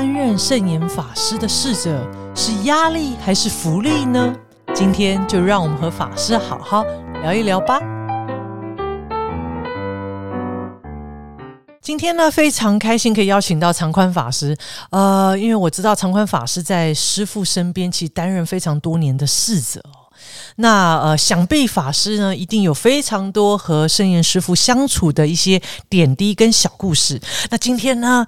担任圣严法师的侍者是压力还是福利呢？今天就让我们和法师好好聊一聊吧。今天呢，非常开心可以邀请到长宽法师。呃，因为我知道长宽法师在师父身边，其实担任非常多年的侍者。那呃，想必法师呢，一定有非常多和圣严师傅相处的一些点滴跟小故事。那今天呢，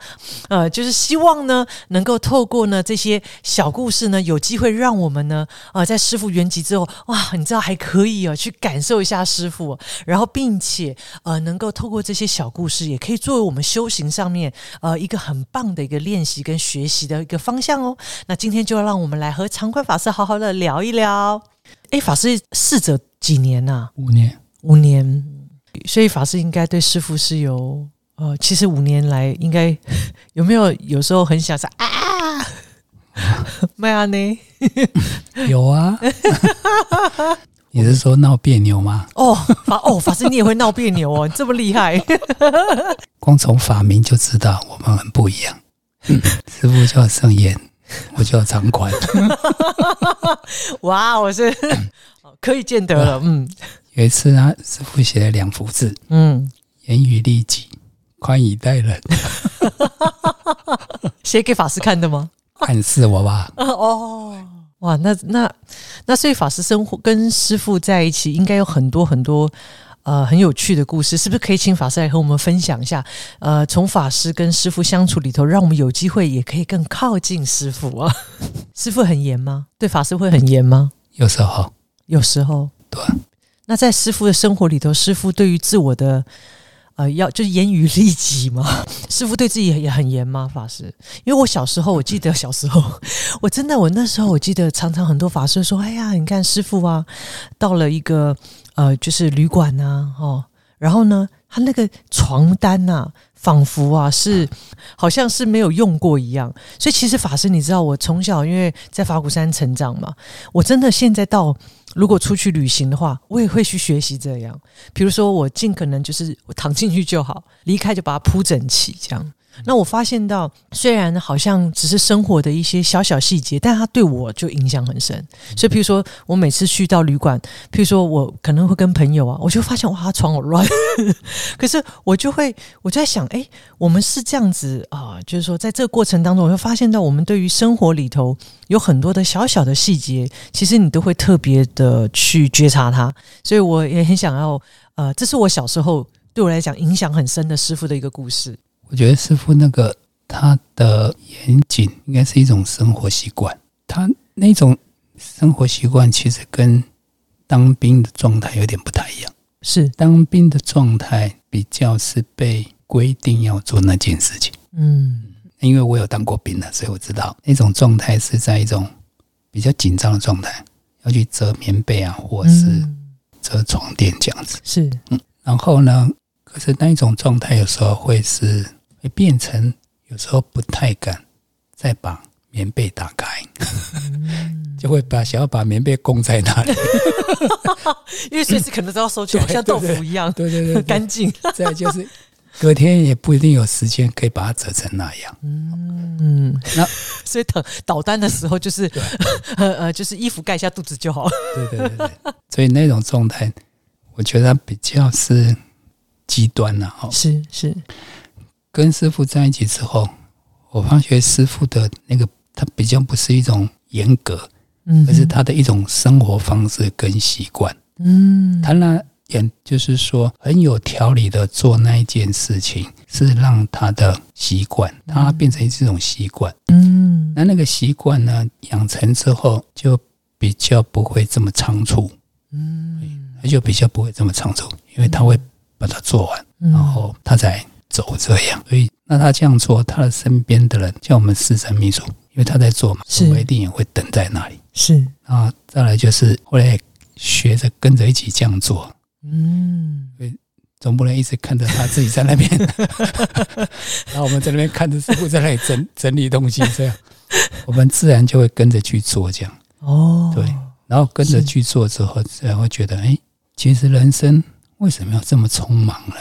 呃，就是希望呢，能够透过呢这些小故事呢，有机会让我们呢，呃，在师傅圆寂之后，哇，你知道还可以哦，去感受一下师傅，然后并且呃，能够透过这些小故事，也可以作为我们修行上面呃一个很棒的一个练习跟学习的一个方向哦。那今天就要让我们来和长宽法师好好的聊一聊。哎，法师侍者几年呐？五年，五年。所以法师应该对师傅是有呃，其实五年来应该 有没有有时候很想说啊，麦阿呢？有啊。你是说闹别扭吗？哦，法哦，法师你也会闹别扭哦，这么厉害。光从法名就知道我们很不一样。师傅叫圣严。我叫长宽，哇，我是可以见得了。嗯，有一次他，师傅写了两幅字，嗯，严于律己，宽以待人，写给法师看的吗？暗示我吧。哦，哇，那那那，所以法师生活跟师傅在一起，应该有很多很多。呃，很有趣的故事，是不是可以请法师来和我们分享一下？呃，从法师跟师傅相处里头，让我们有机会也可以更靠近师傅啊。师傅很严吗？对法师会很严吗？有时候，有时候。对。那在师傅的生活里头，师傅对于自我的呃，要就是严于律己吗？师傅对自己也很严吗？法师？因为我小时候，我记得小时候，我真的，我那时候我记得常常很多法师说：“哎呀，你看师傅啊，到了一个。”呃，就是旅馆呐，哦，然后呢，他那个床单呐，仿佛啊是好像是没有用过一样。所以其实法师，你知道，我从小因为在法鼓山成长嘛，我真的现在到如果出去旅行的话，我也会去学习这样。比如说，我尽可能就是我躺进去就好，离开就把它铺整齐，这样。那我发现到，虽然好像只是生活的一些小小细节，但它对我就影响很深。所以，譬如说我每次去到旅馆，譬如说我可能会跟朋友啊，我就发现哇，床好乱。可是我就会，我就在想，哎，我们是这样子啊，就是说，在这个过程当中，我会发现到，我们对于生活里头有很多的小小的细节，其实你都会特别的去觉察它。所以，我也很想要，呃，这是我小时候对我来讲影响很深的师傅的一个故事。我觉得师傅那个他的严谨应该是一种生活习惯，他那种生活习惯其实跟当兵的状态有点不太一样。是当兵的状态比较是被规定要做那件事情。嗯，因为我有当过兵的，所以我知道那种状态是在一种比较紧张的状态，要去折棉被啊，或是折床垫这样子。是，嗯，然后呢，可是那一种状态有时候会是。会变成有时候不太敢再把棉被打开，就会把想要把棉被供在那里，因为随时可能都要收起来，像豆腐一样，对对对，干净。再就是隔天也不一定有时间可以把它折成那样。嗯，那所以等导单的时候，就是呃呃，就是衣服盖一下肚子就好。对对对对，所以那种状态，我觉得比较是极端了哈。是是。跟师傅在一起之后，我发觉师傅的那个他比较不是一种严格，嗯，而是他的一种生活方式跟习惯，嗯，他那也就是说很有条理的做那一件事情，是让他的习惯，他变成这种习惯，嗯，那那个习惯呢养成之后，就比较不会这么仓促，嗯，他就比较不会这么仓促，因为他会把它做完，然后他才。走这样，所以那他这样做，他的身边的人叫我们四神秘书，因为他在做嘛，我一定也会等在那里。是。啊，再来就是后来学着跟着一起这样做，嗯，总不能一直看着他自己在那边，然后我们在那边看着师傅在那里整整理东西，这样。我们自然就会跟着去做这样。哦，对，然后跟着去做之后，自然会觉得，哎，其实人生为什么要这么匆忙呢？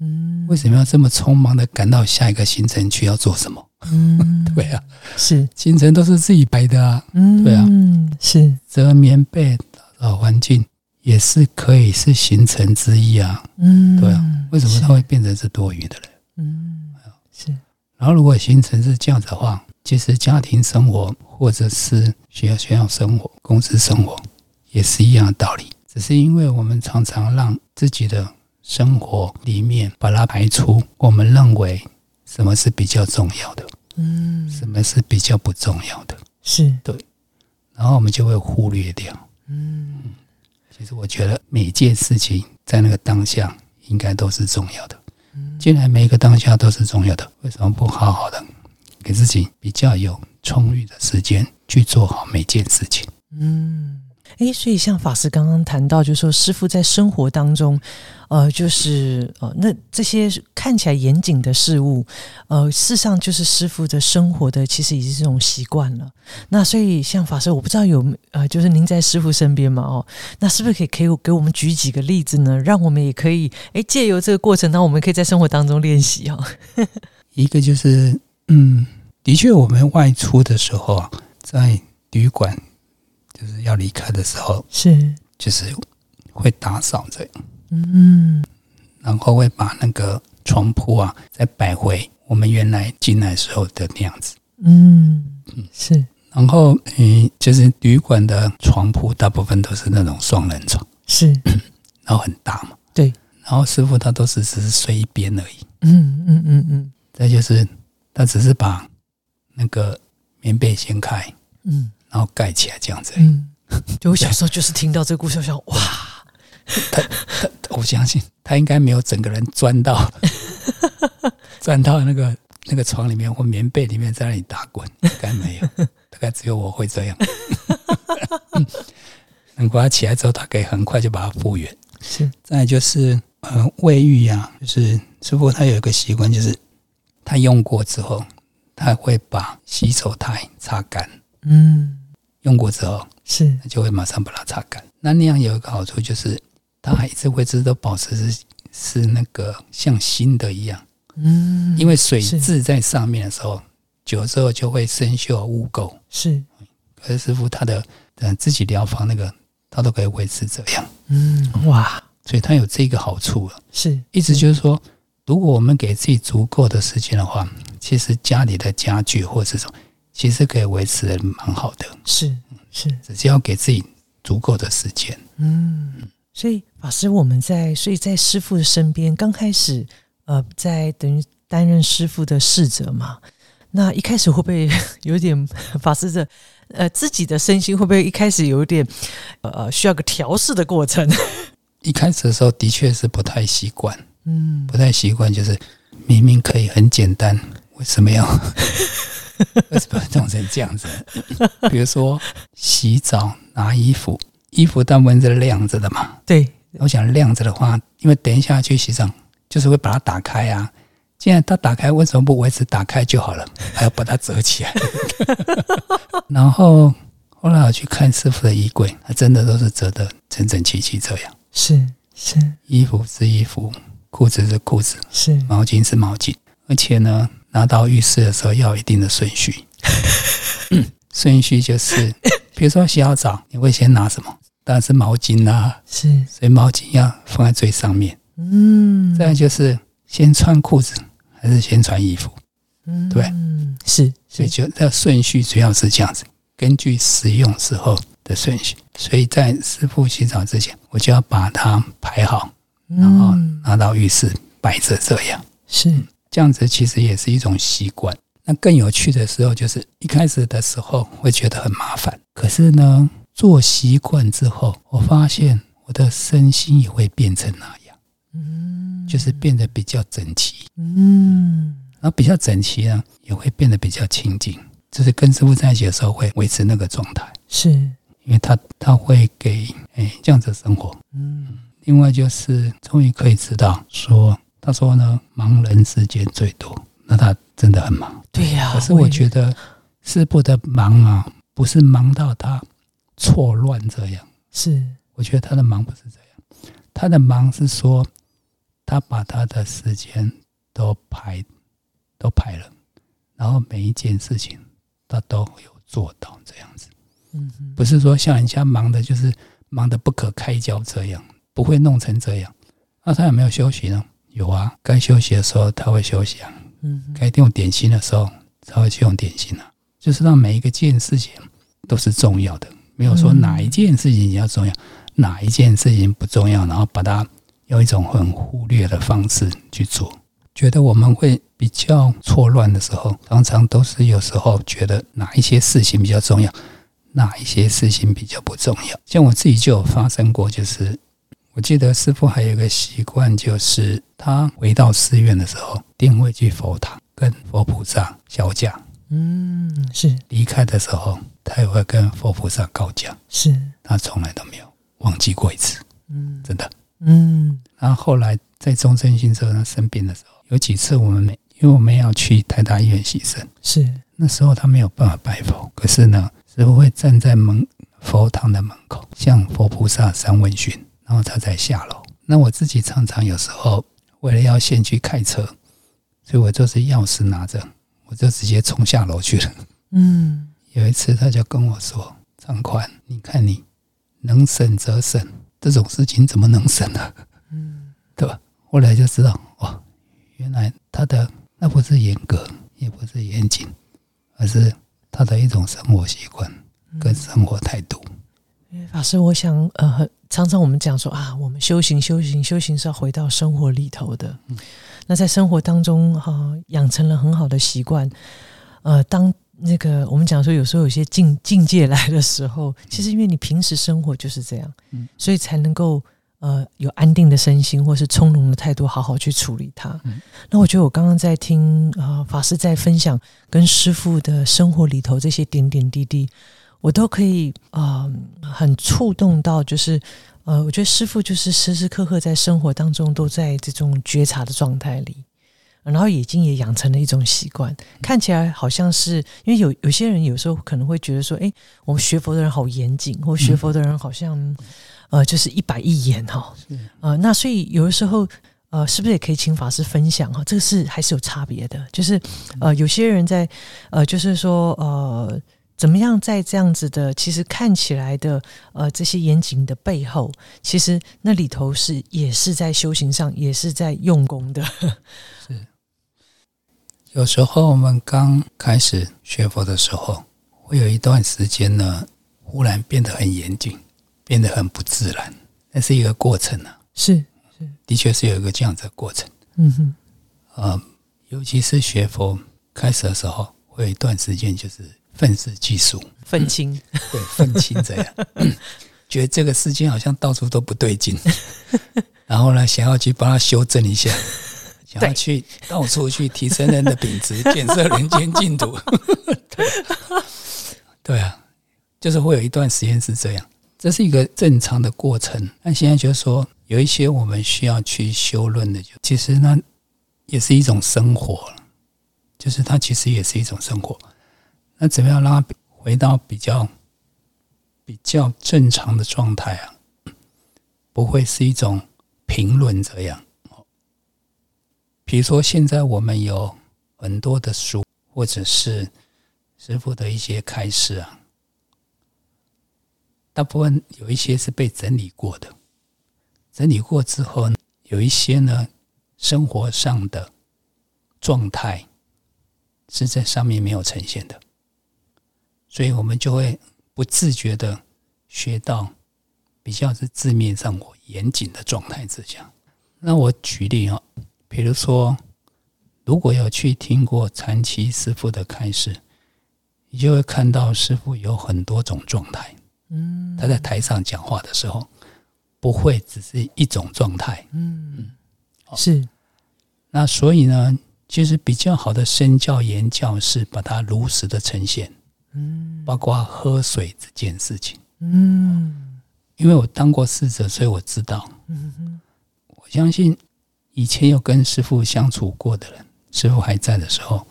嗯，为什么要这么匆忙的赶到下一个行程去要做什么？嗯，对啊，是行程都是自己排的啊。嗯，对啊，嗯是折棉被、打扫环境也是可以是行程之一啊。嗯，对啊，为什么它会变成是多余的呢？嗯，是。然后如果行程是这样子的话，其实家庭生活或者是学校学校生活、公司生活也是一样的道理，只是因为我们常常让自己的生活里面把它排除，我们认为什么是比较重要的，嗯，什么是比较不重要的，是。对，然后我们就会忽略掉，嗯，其实我觉得每件事情在那个当下应该都是重要的，既然每一个当下都是重要的，为什么不好好的？给自己比较有充裕的时间去做好每件事情。嗯，诶，所以像法师刚刚谈到，就是说师傅在生活当中，呃，就是呃，那这些看起来严谨的事物，呃，事实上就是师傅的生活的，其实已经是这种习惯了。那所以像法师，我不知道有呃，就是您在师傅身边嘛，哦，那是不是可以可以给我们举几个例子呢？让我们也可以诶，借由这个过程，那我们可以在生活当中练习哦。一个就是嗯。的确，我们外出的时候啊，在旅馆就是要离开的时候，是。就是会打扫这样，嗯，然后会把那个床铺啊再摆回我们原来进来时候的那样子，嗯。嗯是，然后嗯，就是旅馆的床铺大部分都是那种双人床，是，然后很大嘛，对，然后师傅他都是只是睡一边而已，嗯嗯嗯嗯，再就是他只是把。那个棉被掀开，嗯，然后盖起来这样子，嗯，就我小时候就是听到这个故事，想哇，他他，我相信他应该没有整个人钻到，钻到那个那个床里面或棉被里面在那里打滚，应该没有，大概只有我会这样。等他起来之后，他可以很快就把它复原。是，再就是呃，卫浴呀，就是师傅他有一个习惯，就是他用过之后。他会把洗手台擦干，嗯，用过之后是，就会马上把它擦干。那那样有一个好处就是，它还一直会都保持是是那个像新的一样，嗯，因为水渍在上面的时候，久了之后就会生锈污垢。是，可是师傅他的嗯自己疗房那个，他都可以维持这样，嗯，哇，所以他有这个好处了。是，意思就是说。如果我们给自己足够的时间的话，其实家里的家具或这种，其实可以维持的蛮好的。是是，只要给自己足够的时间。嗯，所以法师，我们在所以在师傅的身边，刚开始呃，在等于担任师傅的侍者嘛。那一开始会不会 有点 法师的呃自己的身心会不会一开始有点呃需要个调试的过程？一开始的时候的确是不太习惯。嗯，不太习惯，就是明明可以很简单，为什么要 为什么弄成这样子？比如说洗澡拿衣服，衣服大部分是晾着的嘛。对，我想晾着的话，因为等一下去洗澡，就是会把它打开啊。既然它打开，为什么不维持打开就好了？还要把它折起来？然后后来我去看师傅的衣柜，它真的都是折的整整齐齐这样。是是，衣服是衣服。裤子是裤子，是毛巾是毛巾，而且呢，拿到浴室的时候要有一定的顺序。顺序就是，比如说洗好澡，你会先拿什么？当然是毛巾啊，是，所以毛巾要放在最上面。嗯，再就是先穿裤子还是先穿衣服？嗯，对，是，所以就这顺序主要是这样子，根据使用时候的顺序。所以在师傅洗澡之前，我就要把它排好。然后拿到浴室摆着，这样是这样子，其实也是一种习惯。那更有趣的时候，就是一开始的时候会觉得很麻烦，可是呢，做习惯之后，我发现我的身心也会变成那样，嗯，就是变得比较整齐，嗯，然后比较整齐呢，也会变得比较清净。就是跟师傅在一起的时候，会维持那个状态，是因为他他会给哎这样子生活，嗯。另外就是，终于可以知道说，他说呢，忙人时间最多，那他真的很忙。对呀。可是我觉得师傅的忙啊，不是忙到他错乱这样。是，我觉得他的忙不是这样，他的忙是说，他把他的时间都排都排了，然后每一件事情他都有做到这样子。嗯，不是说像人家忙的，就是忙得不可开交这样，不会弄成这样。那他有没有休息呢？有啊，该休息的时候他会休息啊。嗯，该用点心的时候他会去用点心啊。就是让每一个件事情都是重要的，没有说哪一件事情比较重要，哪一件事情不重要，然后把它用一种很忽略的方式去做。觉得我们会比较错乱的时候，常常都是有时候觉得哪一些事情比较重要。哪一些事情比较不重要？像我自己就有发生过，就是我记得师傅还有一个习惯，就是他回到寺院的时候，定会去佛堂跟佛菩萨小讲。嗯，是离开的时候，他也会跟佛菩萨告讲。是他从来都没有忘记过一次。嗯，真的。嗯，然后后来在中正新社他生病的时候，有几次我们没，因为我们要去台大医院洗肾，是那时候他没有办法拜佛，可是呢。师傅会站在门佛堂的门口，向佛菩萨三问讯，然后他才下楼。那我自己常常有时候为了要先去开车，所以我就是钥匙拿着，我就直接冲下楼去了。嗯，有一次他就跟我说：“张宽，你看你能省则省，这种事情怎么能省呢？”嗯，对吧？后来就知道，哦，原来他的那不是严格，也不是严谨，而是。他的一种生活习惯跟生活态度。法师，我想，呃，常常我们讲说啊，我们修行、修行、修行是要回到生活里头的。那在生活当中，哈，养成了很好的习惯。呃，当那个我们讲说，有时候有些境境界来的时候，其实因为你平时生活就是这样，所以才能够。呃，有安定的身心，或是从容的态度，好好去处理它。那我觉得我刚刚在听啊法师在分享跟师傅的生活里头这些点点滴滴，我都可以啊很触动到，就是呃，我觉得师傅就是时时刻刻在生活当中都在这种觉察的状态里，然后已经也养成了一种习惯。看起来好像是因为有有些人有时候可能会觉得说，哎，我们学佛的人好严谨，或学佛的人好像。呃，就是一板一眼哈，呃，那所以有的时候，呃，是不是也可以请法师分享哈？这个是还是有差别的，就是呃，有些人在呃，就是说呃，怎么样在这样子的，其实看起来的呃这些严谨的背后，其实那里头是也是在修行上，也是在用功的。是，有时候我们刚开始学佛的时候，会有一段时间呢，忽然变得很严谨。变得很不自然，那是一个过程啊。是是，的确是有一个这样子的过程。嗯哼，呃，尤其是学佛开始的时候，会有一段时间就是愤世嫉俗、愤青，对，愤青这样，觉得这个世界好像到处都不对劲，然后呢，想要去帮他修正一下，想要去到处去提升人的品质，建设人间净土。对啊，就是会有一段时间是这样。这是一个正常的过程，但现在就是说，有一些我们需要去修论的，就其实呢，也是一种生活，就是它其实也是一种生活。那怎么样让回到比较比较正常的状态啊？不会是一种评论这样。比如说，现在我们有很多的书，或者是师傅的一些开示啊。大部分有一些是被整理过的，整理过之后，有一些呢，生活上的状态是在上面没有呈现的，所以我们就会不自觉的学到比较是字面上我严谨的状态之下。那我举例啊，比如说，如果有去听过禅七师傅的开示，你就会看到师傅有很多种状态。嗯，他在台上讲话的时候，不会只是一种状态。嗯，是。那所以呢，其实比较好的身教言教是把它如实的呈现。嗯，包括喝水这件事情。嗯，因为我当过侍者，所以我知道。我相信以前有跟师傅相处过的人，师傅还在的时候，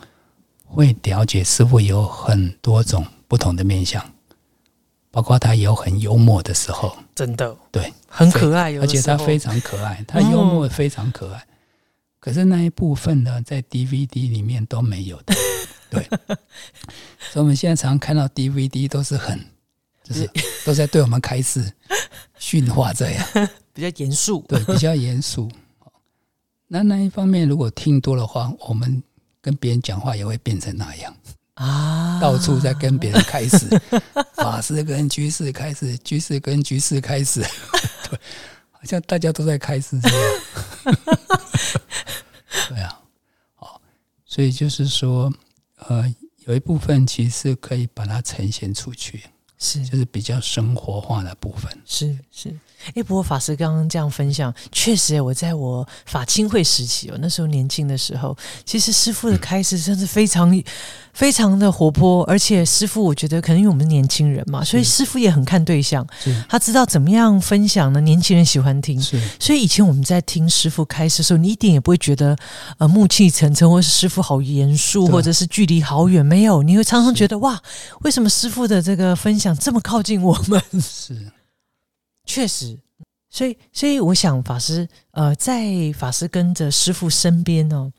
会了解师傅有很多种不同的面相。包括他有很幽默的时候，真的对，很可爱，而且他非常可爱，他幽默非常可爱。可是那一部分呢，在 DVD 里面都没有的，对，所以我们现在常常看到 DVD 都是很，就是都在对我们开始训话这样，比较严肃，对，比较严肃。那那一方面，如果听多的话，我们跟别人讲话也会变成那样。啊，到处在跟别人开始，法师跟居士开始，居士跟居士开始，对，好像大家都在开始这样。对啊，好，所以就是说，呃，有一部分其实可以把它呈现出去，是，就是比较生活化的部分，是是。哎，不过法师刚刚这样分享，确实，我在我法清会时期哦，那时候年轻的时候，其实师傅的开始真是非常非常的活泼，而且师傅我觉得可能因为我们是年轻人嘛，所以师傅也很看对象，他知道怎么样分享呢？年轻人喜欢听，所以以前我们在听师傅开始的时候，你一点也不会觉得呃暮气沉沉，或是师傅好严肃，或者是距离好远，没有，你会常常觉得哇，为什么师傅的这个分享这么靠近我们？是。确实，所以，所以我想，法师，呃，在法师跟着师傅身边呢，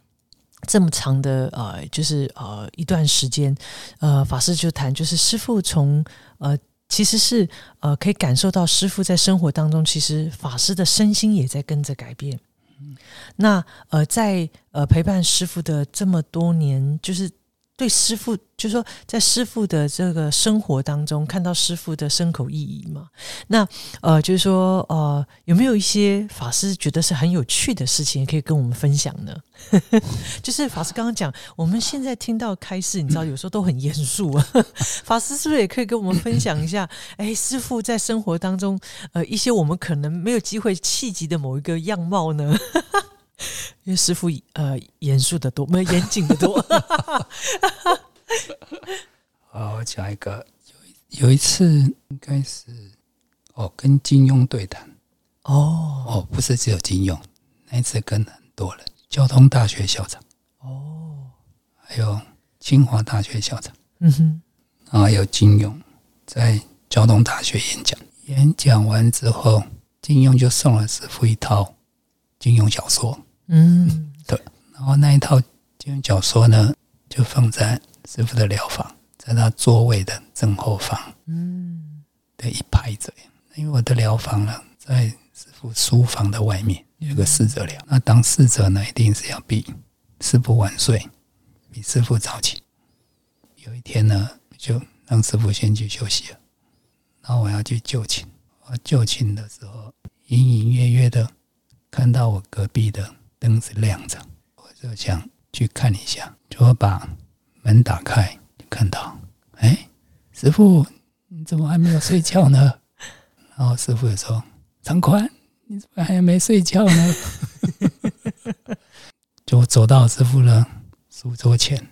这么长的呃，就是呃一段时间，呃，法师就谈，就是师傅从呃，其实是呃，可以感受到师傅在生活当中，其实法师的身心也在跟着改变。那呃，在呃陪伴师傅的这么多年，就是。对师傅，就是说在师傅的这个生活当中，看到师傅的深口意义嘛？那呃，就是说呃，有没有一些法师觉得是很有趣的事情，可以跟我们分享呢？就是法师刚刚讲，我们现在听到开示，你知道有时候都很严肃啊。法师是不是也可以跟我们分享一下？哎，师傅在生活当中，呃，一些我们可能没有机会契机的某一个样貌呢？因为师傅呃严肃的多，没有严谨的多。好，我讲一个，有有一次应该是哦，跟金庸对谈。哦哦，不是只有金庸，那一次跟很多人，交通大学校长。哦，还有清华大学校长。嗯哼，然后还有金庸在交通大学演讲，演讲完之后，金庸就送了师傅一套金庸小说。嗯，对。然后那一套金庸小说呢，就放在师傅的疗房，在他座位的正后方，嗯，的一排这样。因为我的疗房呢，在师傅书房的外面有个侍者寮。那当侍者呢，一定是要比师傅晚睡，比师傅早起。有一天呢，就让师傅先去休息了，然后我要去就寝。我就寝的时候，隐隐约约的看到我隔壁的。灯是亮着，我就想去看一下，就把门打开，看到，哎，师傅，你怎么还没有睡觉呢？然后师傅也说：“长宽，你怎么还没睡觉呢？” 就走到师傅的书桌前，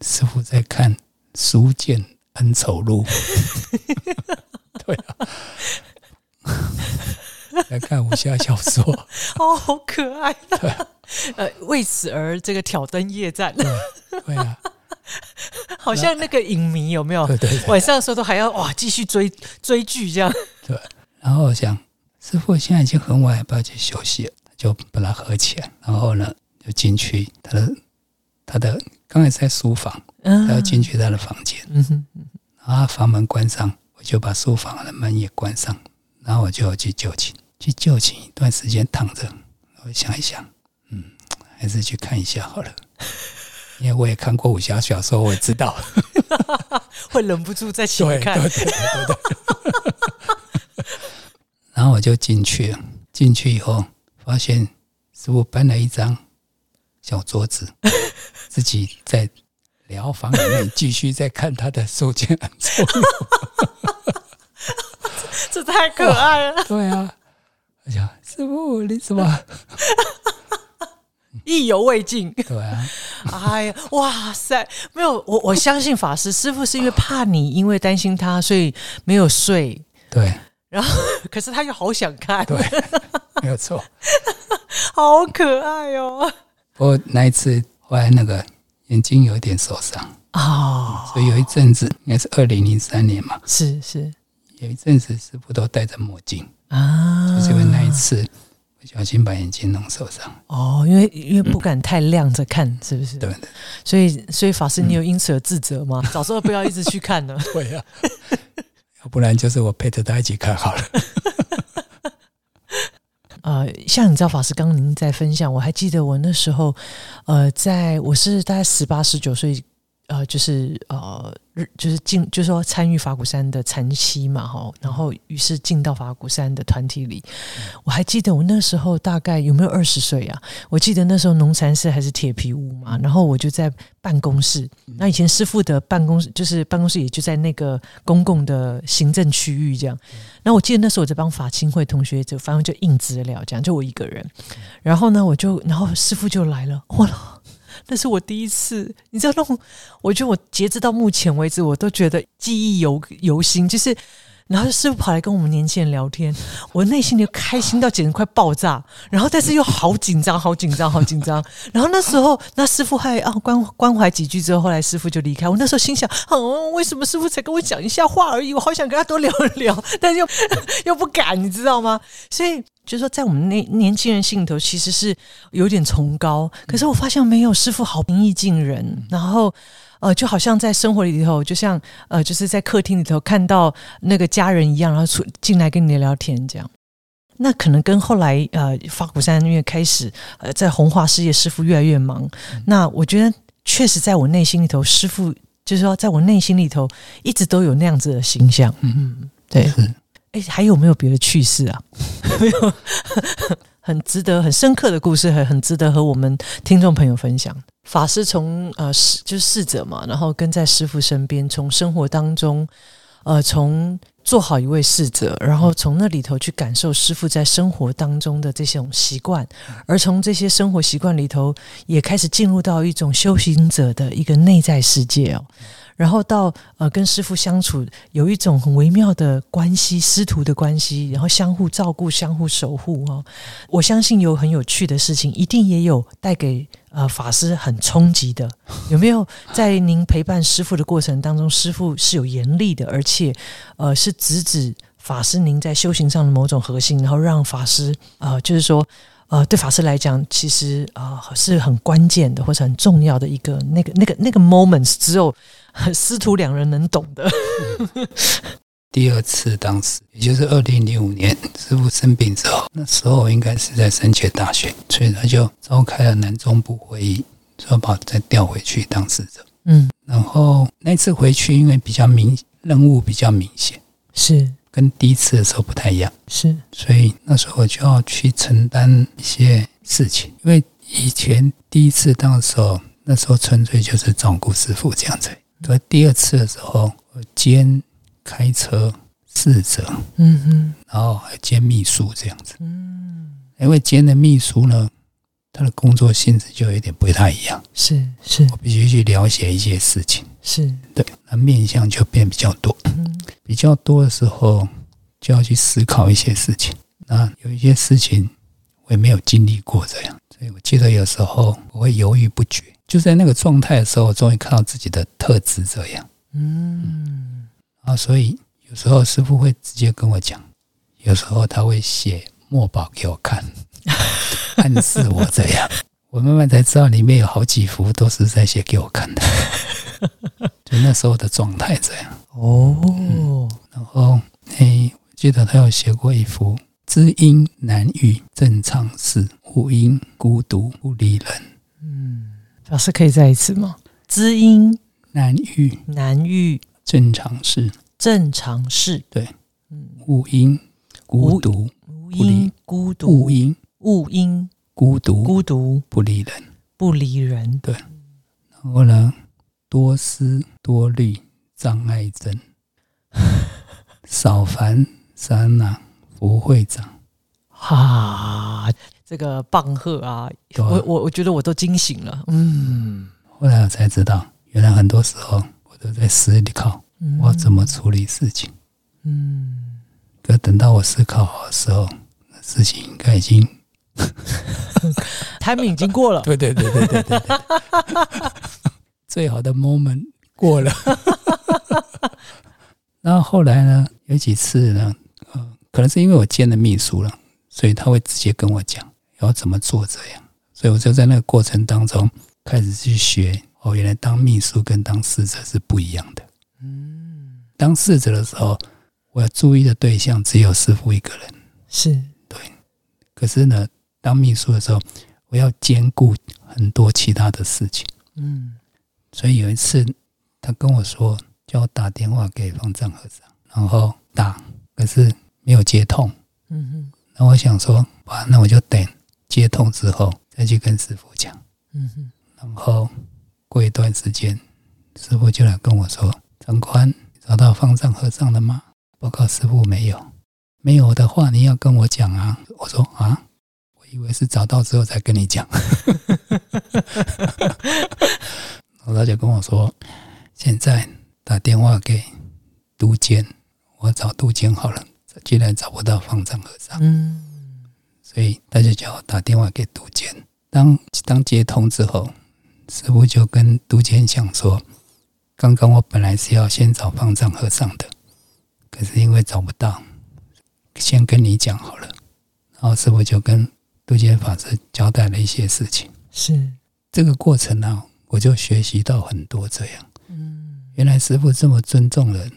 师傅在看《书剑恩仇录》，对啊。来看武侠小说 哦，好可爱！呃，为此而这个挑灯夜战，对啊，好像那个影迷有没有？对对，晚上的时候都还要哇，继续追追剧这样。对，然后我想师傅现在已经很晚，不要去休息，就把它合起来，然后呢，就进去他的他的刚才在书房，嗯，要进去他的房间，嗯哼，然后房门关上，我就把书房的门也关上，然后我就去就寝。去就寝一段时间，躺着，我想一想，嗯，还是去看一下好了，因为我也看过武侠小说，我也知道 会忍不住再起来看。对对对对 然后我就进去了，进去以后发现师傅搬了一张小桌子，自己在疗房里面继续在看他的《手剑恩仇这太可爱了。对啊。哎呀，师傅，你怎么？意犹未尽？对啊，哎呀，哇塞，没有我，我相信法师师傅是因为怕你，因为担心他，所以没有睡。对，然后可是他又好想看，对，没有错，好可爱哦。不过那一次后来那个眼睛有点受伤。啊，所以有一阵子应该是二零零三年嘛，是是，有一阵子师傅都戴着墨镜。啊，就是因为那一次不不小心把眼睛弄受伤。哦，因为因为不敢太亮着看，是不是？对，所以所以法师，你有因此而自责吗？早知道不要一直去看呢。会啊，要不然就是我陪着他一起看好了。呃，像你知道，法师刚刚您在分享，我还记得我那时候，呃，在我是大概十八十九岁。呃，就是呃，就是进，就是说参与法鼓山的禅期嘛，哈，然后于是进到法鼓山的团体里。我还记得我那时候大概有没有二十岁啊？我记得那时候农禅寺还是铁皮屋嘛，然后我就在办公室。那以前师傅的办公室就是办公室，也就在那个公共的行政区域这样。那我记得那时候我在帮法清会同学就反正就印资料这样，就我一个人。然后呢，我就然后师傅就来了，哇！那是我第一次，你知道那种，我觉得我截止到目前为止，我都觉得记忆犹犹新。就是，然后师傅跑来跟我们年轻人聊天，我内心就开心到简直快爆炸。然后，但是又好紧张，好紧张，好紧张。然后那时候，那师傅还啊关关怀几句之后，后来师傅就离开。我那时候心想，哦，为什么师傅才跟我讲一下话而已？我好想跟他多聊一聊，但又 又不敢，你知道吗？所以。就是说，在我们那年轻人心里头，其实是有点崇高。可是我发现没有师傅好平易近人，然后呃，就好像在生活里头，就像呃，就是在客厅里头看到那个家人一样，然后出进来跟你聊聊天这样。那可能跟后来呃，法鼓山因为开始呃，在红化事业，师傅越来越忙。那我觉得确实在我内心里头，师傅就是说，在我内心里头一直都有那样子的形象。嗯嗯，对。哎，还有没有别的趣事啊？没有，很值得、很深刻的故事，很很值得和我们听众朋友分享。法师从呃就是侍者嘛，然后跟在师傅身边，从生活当中，呃，从做好一位侍者，然后从那里头去感受师傅在生活当中的这种习惯，而从这些生活习惯里头，也开始进入到一种修行者的一个内在世界哦。然后到呃跟师傅相处有一种很微妙的关系，师徒的关系，然后相互照顾、相互守护哦。我相信有很有趣的事情，一定也有带给呃法师很冲击的。有没有在您陪伴师傅的过程当中，师傅是有严厉的，而且呃是直指法师您在修行上的某种核心，然后让法师呃就是说呃对法师来讲，其实啊是很关键的或者很重要的一个那个那个那个 moments 只有。师徒两人能懂的。第二次，当时也就是二零零五年，师傅生病之后，那时候应该是在深切大学，所以他就召开了南中部会议，说把再调回去当使者。嗯，然后那次回去，因为比较明任务比较明显，是跟第一次的时候不太一样，是，所以那时候我就要去承担一些事情，因为以前第一次当的时候，那时候纯粹就是照顾师傅这样子。可第二次的时候，我兼开车侍者，嗯哼，然后还兼秘书这样子，嗯，因为兼的秘书呢，他的工作性质就有点不太一样，是是，我必须去了解一些事情，是。对，那面向就变比较多，嗯，比较多的时候就要去思考一些事情，那有一些事情我也没有经历过这样，所以我记得有时候我会犹豫不决。就在那个状态的时候，我终于看到自己的特质这样。嗯，啊，所以有时候师傅会直接跟我讲，有时候他会写墨宝给我看，暗示我这样。我慢慢才知道里面有好几幅都是在写给我看的，就那时候的状态这样。哦，然后哎，记得他有写过一幅“知音难遇正常事，无音孤独不离人”。嗯。老师可以再一次吗？知音难遇，难遇正常事，正常事。对，嗯，无因孤独，无因孤独，无因勿因孤独，孤独不离人，不离人。对，然后呢，多思多虑障碍症，少烦三呐福会长。哈。这个棒喝啊！我我我觉得我都惊醒了。嗯，后来我才知道，原来很多时候我都在思考我怎么处理事情。嗯，可等到我思考好的时候，事情应该已经 timing 已经过了。对对对对对对，最好的 moment 过了。然后后来呢，有几次呢，呃，可能是因为我兼了秘书了。所以他会直接跟我讲要怎么做这样。所以我就在那个过程当中开始去学哦，原来当秘书跟当侍者是不一样的。嗯，当侍者的时候，我要注意的对象只有师傅一个人，是对。可是呢，当秘书的时候，我要兼顾很多其他的事情。嗯，所以有一次他跟我说，叫我打电话给方丈和尚，然后打，可是没有接通。嗯哼，那我想说，哇，那我就等接通之后再去跟师傅讲。嗯哼，然后过一段时间，师傅就来跟我说：“长官，找到方丈和尚了吗？”报告师傅没有，没有的话你要跟我讲啊。我说啊。以为是找到之后才跟你讲，然后他就跟我说：“现在打电话给都监，我找都监好了，既然找不到方丈和尚，嗯，所以他就叫我打电话给都监。当当接通之后，师傅就跟都监讲说：刚刚我本来是要先找方丈和尚的，可是因为找不到，先跟你讲好了。然后师傅就跟。”杜监法师交代了一些事情，是这个过程呢，我就学习到很多。这样，嗯，原来师傅这么尊重人，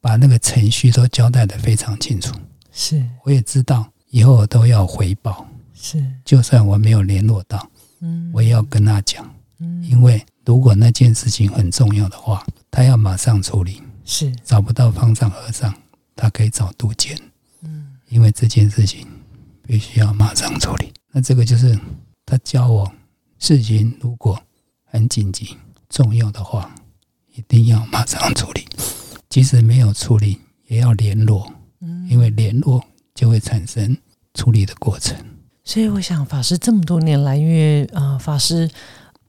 把那个程序都交代的非常清楚。是，我也知道以后我都要回报。是，就算我没有联络到，嗯，我也要跟他讲，嗯，因为如果那件事情很重要的话，他要马上处理。是，找不到方丈和尚，他可以找杜监，嗯，因为这件事情。必须要马上处理。那这个就是他教我，事情如果很紧急、重要的话，一定要马上处理。即使没有处理，也要联络，因为联络就会产生处理的过程。所以，我想法师这么多年来，因为啊，法师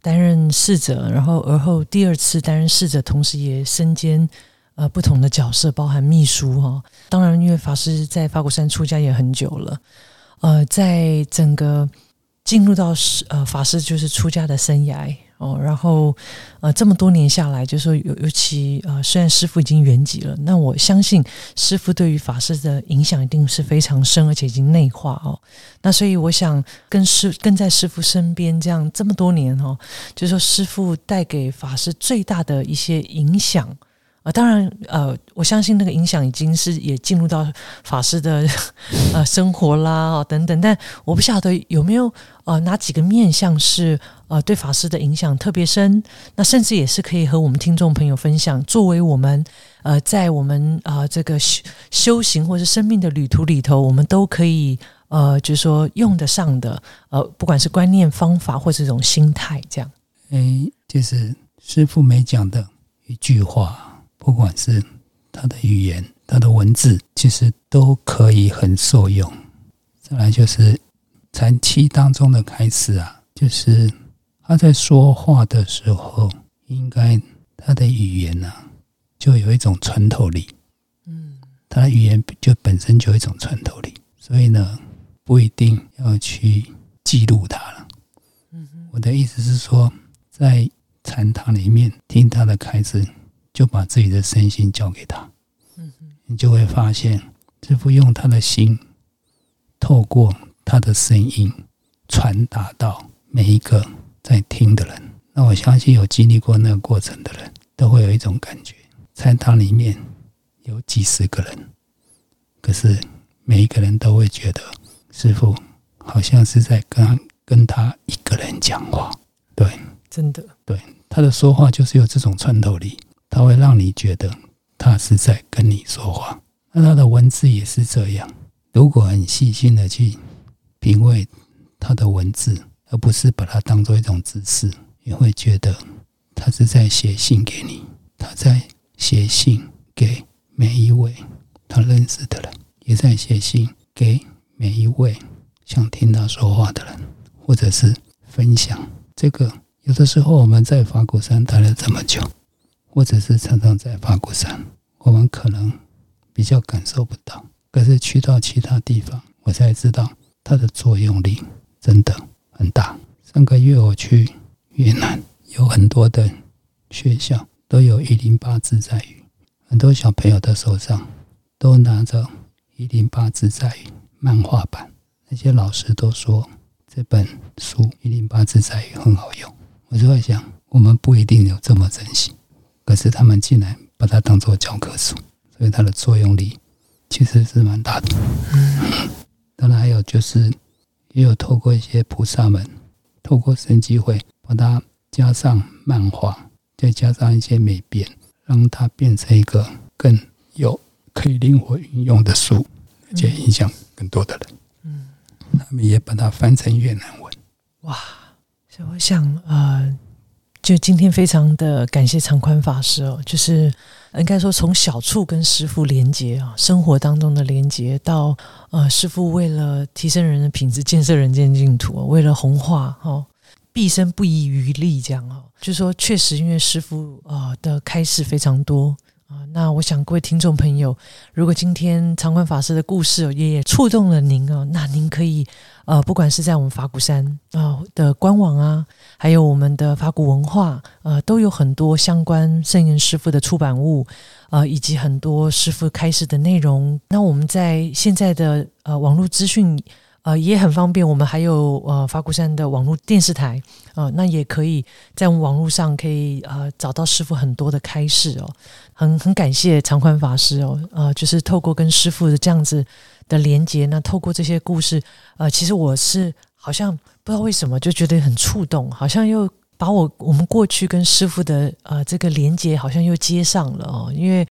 担任侍者，然后而后第二次担任侍者，同时也身兼呃不同的角色，包含秘书哈。当然，因为法师在法鼓山出家也很久了。呃，在整个进入到师呃法师就是出家的生涯哦，然后呃这么多年下来，就说尤尤其呃虽然师傅已经圆寂了，那我相信师傅对于法师的影响一定是非常深，而且已经内化哦。那所以我想跟师跟在师傅身边这样这么多年哦，就说师傅带给法师最大的一些影响。啊，当然，呃，我相信那个影响已经是也进入到法师的呃生活啦，哦等等。但我不晓得有没有呃哪几个面向是呃对法师的影响特别深，那甚至也是可以和我们听众朋友分享，作为我们呃在我们啊这个修修行或者生命的旅途里头，我们都可以呃就是说用得上的呃，不管是观念方法或这种心态，这样。哎，就是师傅没讲的一句话。不管是他的语言、他的文字，其实都可以很受用。再来就是禅期当中的开始啊，就是他在说话的时候，应该他的语言呢，就有一种穿透力。嗯，他的语言就本身就有一种穿透力，所以呢，不一定要去记录它了。嗯我的意思是说，在禅堂里面听他的开始。就把自己的身心交给他，嗯你就会发现，师傅用他的心，透过他的声音传达到每一个在听的人。那我相信有经历过那个过程的人，都会有一种感觉：餐堂里面有几十个人，可是每一个人都会觉得，师傅好像是在跟跟他一个人讲话。对，真的，对他的说话就是有这种穿透力。他会让你觉得他是在跟你说话，那他的文字也是这样。如果很细心的去品味他的文字，而不是把它当做一种知识，你会觉得他是在写信给你，他在写信给每一位他认识的人，也在写信给每一位想听他说话的人，或者是分享这个。有的时候我们在法鼓山待了这么久。或者是常常在法鼓山，我们可能比较感受不到。可是去到其他地方，我才知道它的作用力真的很大。上个月我去越南，有很多的学校都有一零八自在语，很多小朋友的手上都拿着一零八自在语漫画版，那些老师都说这本书《一零八自在语》很好用。我就在想，我们不一定有这么珍惜，可是他们竟然把它当做教科书，所以它的作用力其实是蛮大的。当然还有就是，也有透过一些菩萨们，透过神机会，把它加上漫画，再加上一些美编，让它变成一个更有可以灵活运用的书，而且影响更多的人。嗯，他们也把它翻成越南文。哇！所以我想，呃，就今天非常的感谢长宽法师哦，就是应该说从小处跟师傅连接啊，生活当中的连接，到呃，师傅为了提升人的品质，建设人间净土，为了弘化哦，毕生不遗余力这样哦，就说确实因为师傅啊的开示非常多。啊，那我想各位听众朋友，如果今天长宽法师的故事也触动了您啊，那您可以呃，不管是在我们法鼓山啊的官网啊，还有我们的法鼓文化，呃，都有很多相关圣严师傅的出版物，呃，以及很多师傅开始的内容。那我们在现在的呃网络资讯。呃，也很方便。我们还有呃法鼓山的网络电视台，呃，那也可以在我们网络上可以呃找到师傅很多的开示哦。很很感谢长宽法师哦，呃，就是透过跟师傅的这样子的连接，那透过这些故事，呃，其实我是好像不知道为什么就觉得很触动，好像又把我我们过去跟师傅的呃这个连接好像又接上了哦，因为。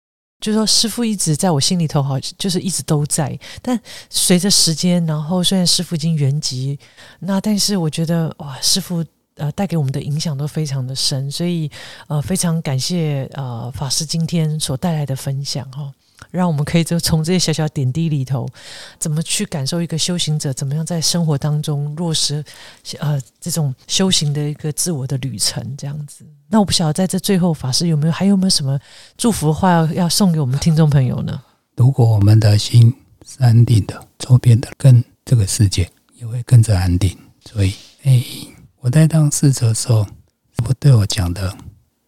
就说师傅一直在我心里头，好就是一直都在。但随着时间，然后虽然师傅已经圆寂，那但是我觉得哇，师傅呃带给我们的影响都非常的深，所以呃非常感谢呃法师今天所带来的分享哈。让我们可以就从这些小小点滴里头，怎么去感受一个修行者怎么样在生活当中落实，呃，这种修行的一个自我的旅程这样子。那我不晓得在这最后，法师有没有还有没有什么祝福话要要送给我们听众朋友呢？如果我们的心是安定的，周边的跟这个世界也会跟着安定。所以，哎，我在当侍者的时候，我对我讲的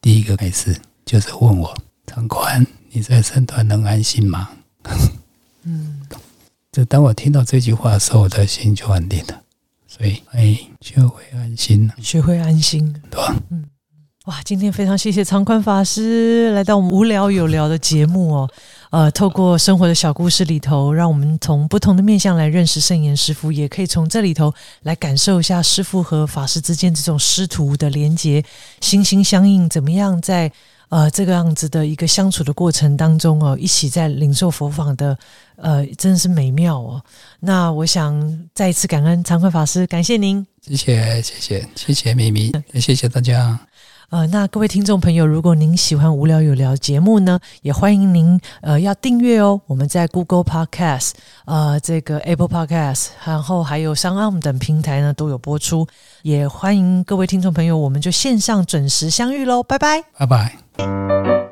第一个开始就是问我长官。你在身团能安心吗？嗯，就当我听到这句话的时候，我的心就安定了。所以，哎，学会安心了，学会安心，对吧？嗯，哇，今天非常谢谢长宽法师来到我们无聊有聊的节目哦。呃，透过生活的小故事里头，让我们从不同的面向来认识圣严师傅，也可以从这里头来感受一下师傅和法师之间这种师徒的连结，心心相印，怎么样在。呃，这个样子的一个相处的过程当中哦，一起在领受佛法的，呃，真的是美妙哦。那我想再一次感恩常慧法师，感谢您，谢谢谢谢谢谢咪咪，也谢谢大家。呃，那各位听众朋友，如果您喜欢无聊有聊节目呢，也欢迎您呃要订阅哦。我们在 Google Podcast、呃这个 Apple Podcast，然后还有 s o n m 等平台呢都有播出，也欢迎各位听众朋友，我们就线上准时相遇喽，拜拜，拜拜。